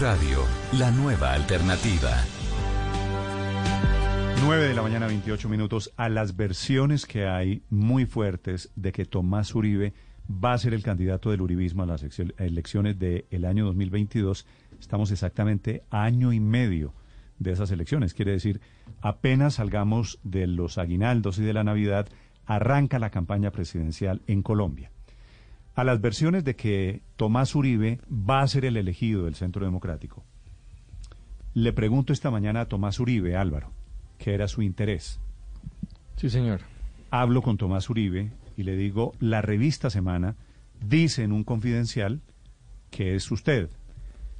Radio, la nueva alternativa. 9 de la mañana, 28 minutos. A las versiones que hay muy fuertes de que Tomás Uribe va a ser el candidato del uribismo a las elecciones del año 2022, estamos exactamente a año y medio de esas elecciones. Quiere decir, apenas salgamos de los aguinaldos y de la Navidad, arranca la campaña presidencial en Colombia. A las versiones de que Tomás Uribe va a ser el elegido del Centro Democrático, le pregunto esta mañana a Tomás Uribe, Álvaro, ¿qué era su interés? Sí, señor. Hablo con Tomás Uribe y le digo, la revista Semana dice en un confidencial que es usted.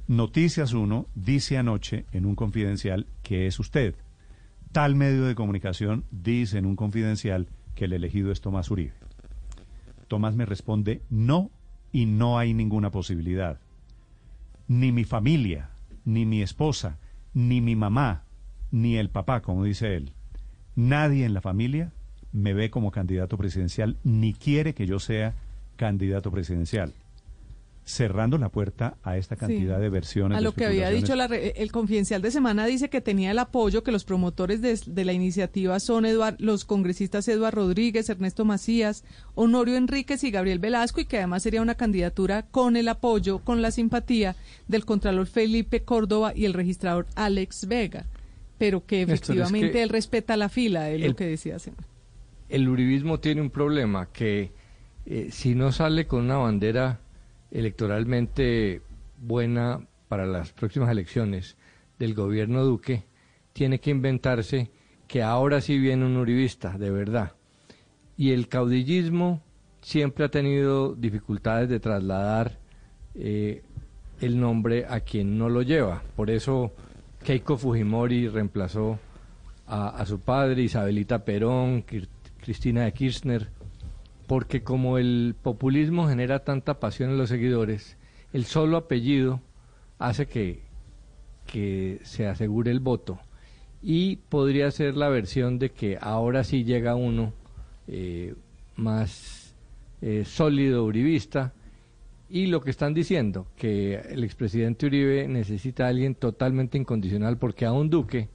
Noticias 1 dice anoche en un confidencial que es usted. Tal medio de comunicación dice en un confidencial que el elegido es Tomás Uribe. Tomás me responde, no, y no hay ninguna posibilidad. Ni mi familia, ni mi esposa, ni mi mamá, ni el papá, como dice él. Nadie en la familia me ve como candidato presidencial, ni quiere que yo sea candidato presidencial cerrando la puerta a esta cantidad de versiones. A lo que había dicho el confidencial de semana dice que tenía el apoyo, que los promotores de, la iniciativa son los congresistas Eduardo Rodríguez, Ernesto Macías, Honorio Enríquez y Gabriel Velasco y que además sería una candidatura con el apoyo, con la simpatía del contralor Felipe Córdoba y el registrador Alex Vega, pero que efectivamente él respeta la fila, es lo que decía. El uribismo tiene un problema que eh, si no sale con una bandera electoralmente buena para las próximas elecciones del gobierno Duque, tiene que inventarse que ahora sí viene un uribista, de verdad. Y el caudillismo siempre ha tenido dificultades de trasladar eh, el nombre a quien no lo lleva. Por eso Keiko Fujimori reemplazó a, a su padre, Isabelita Perón, Cristina de Kirchner, porque como el populismo genera tanta pasión en los seguidores, el solo apellido hace que, que se asegure el voto. Y podría ser la versión de que ahora sí llega uno eh, más eh, sólido uribista. Y lo que están diciendo, que el expresidente Uribe necesita a alguien totalmente incondicional porque a un Duque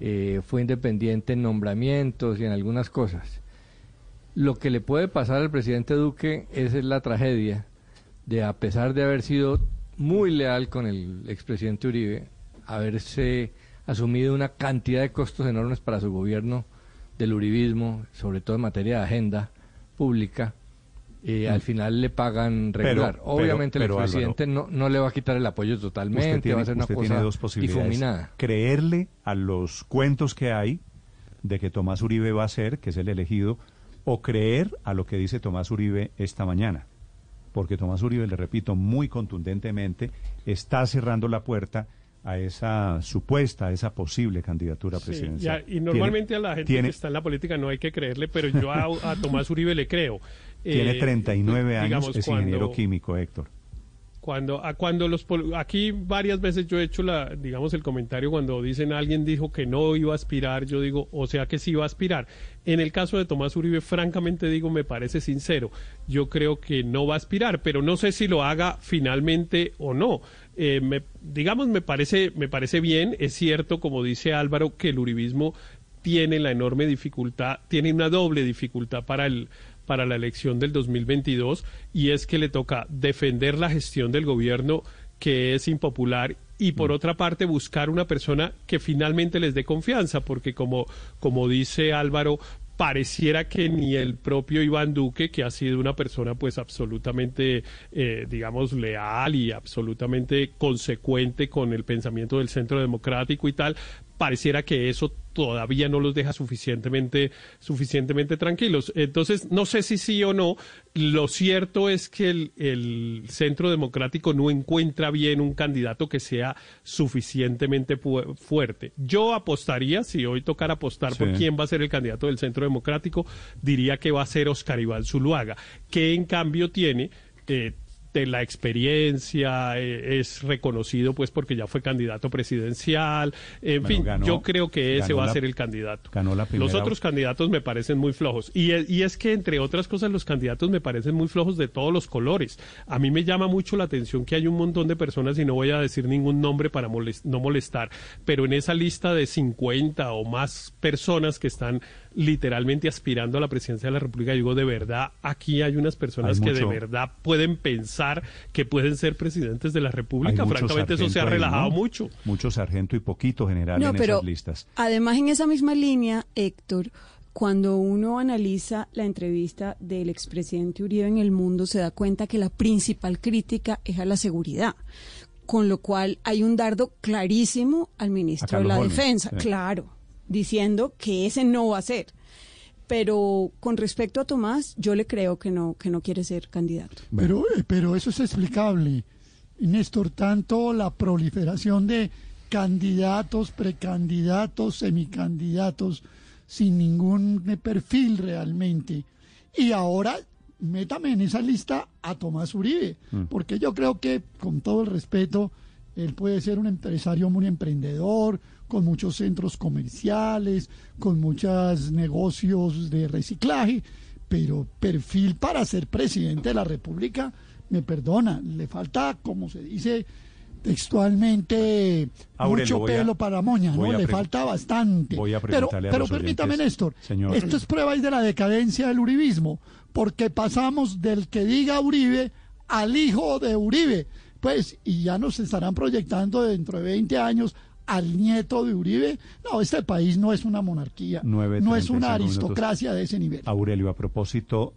eh, fue independiente en nombramientos y en algunas cosas. Lo que le puede pasar al presidente Duque es la tragedia de, a pesar de haber sido muy leal con el expresidente Uribe, haberse asumido una cantidad de costos enormes para su gobierno del uribismo, sobre todo en materia de agenda pública, y al final le pagan regular. Obviamente el presidente no, no le va a quitar el apoyo totalmente, va a ser una cosa dos difuminada. Creerle a los cuentos que hay de que Tomás Uribe va a ser, que es el elegido, o creer a lo que dice Tomás Uribe esta mañana. Porque Tomás Uribe, le repito, muy contundentemente está cerrando la puerta a esa supuesta, a esa posible candidatura presidencial. y normalmente a la gente que está en la política no hay que creerle, pero yo a, Tomás Uribe le creo. Tiene 39 eh, años, es ingeniero químico, Héctor. Cuando, a cuando los aquí varias veces yo he hecho la, digamos, el comentario cuando dicen alguien dijo que no iba a aspirar, yo digo, o sea que sí iba a aspirar. En el caso de Tomás Uribe, francamente digo, me parece sincero. Yo creo que no va a aspirar, pero no sé si lo haga finalmente o no. Eh, me, digamos, me parece, me parece bien. Es cierto, como dice Álvaro, que el uribismo tiene la enorme dificultad, tiene una doble dificultad para el para la elección del 2022 y es que le toca defender la gestión del gobierno que es impopular y por mm. otra parte buscar una persona que finalmente les dé confianza, porque como, como dice Álvaro, pareciera que ni el propio Iván Duque, que ha sido una persona pues absolutamente, eh, digamos, leal y absolutamente consecuente con el pensamiento del centro democrático y tal, pareciera que eso todavía no los deja suficientemente, suficientemente tranquilos. Entonces, no sé si sí o no. Lo cierto es que el, Centro Democrático no encuentra bien un candidato que sea suficientemente fuerte. Yo apostaría, si hoy tocara apostar por quién va a ser el candidato del Centro Democrático, diría que va a ser Oscar Iván Zuluaga, que en cambio tiene... Eh, de la experiencia, eh, es reconocido pues porque ya fue candidato presidencial, en Bueno, fin, ganó- yo creo que ese va a ser el candidato. ganó la Los otros candidatos me parecen muy flojos. Y, e- y es que, entre otras cosas, los candidatos me parecen muy flojos de todos los colores. A mí me llama mucho la atención que hay un montón de personas, y no voy a decir ningún nombre para moles- no molestar, pero en esa lista de 50 o más personas que están literalmente aspirando a la presidencia de la República, digo, de verdad, aquí hay unas personas Hay que mucho- de verdad pueden pensar que pueden ser presidentes de la República. Francamente, eso se ha ahí, relajado ¿no? mucho. Mucho sargento y poquito general No, en pero esas listas. además en esa misma línea, Héctor, cuando uno analiza la entrevista del expresidente Uribe en El Mundo, se da cuenta que la principal crítica es a la seguridad. Con lo cual hay un dardo clarísimo al ministro de la Holmes, Defensa, sí. claro, diciendo que ese no va a ser. Pero con respecto a Tomás, yo le creo que no, que no quiere ser candidato. Pero, eh, pero eso es explicable, Néstor, tanto la proliferación de candidatos, precandidatos, semicandidatos, sin ningún perfil realmente. Y ahora métame en esa lista a Tomás Uribe, porque yo creo que, con todo el respeto, él puede ser un empresario muy emprendedor, con muchos centros comerciales, con muchos negocios de reciclaje, pero perfil para ser presidente de la República, me perdona, le falta, como se dice textualmente, Aurelio, mucho a- pelo para moña, ¿no? Le falta bastante. voy a pero a pero permítame, oyentes, Néstor, señor. esto es prueba de la decadencia del uribismo, porque pasamos del que diga Uribe al hijo de Uribe, pues, y ya nos estarán proyectando dentro de 20 años al nieto de Uribe. No, este país no es una monarquía, no es una minutos. aristocracia de ese nivel. Aurelio, a propósito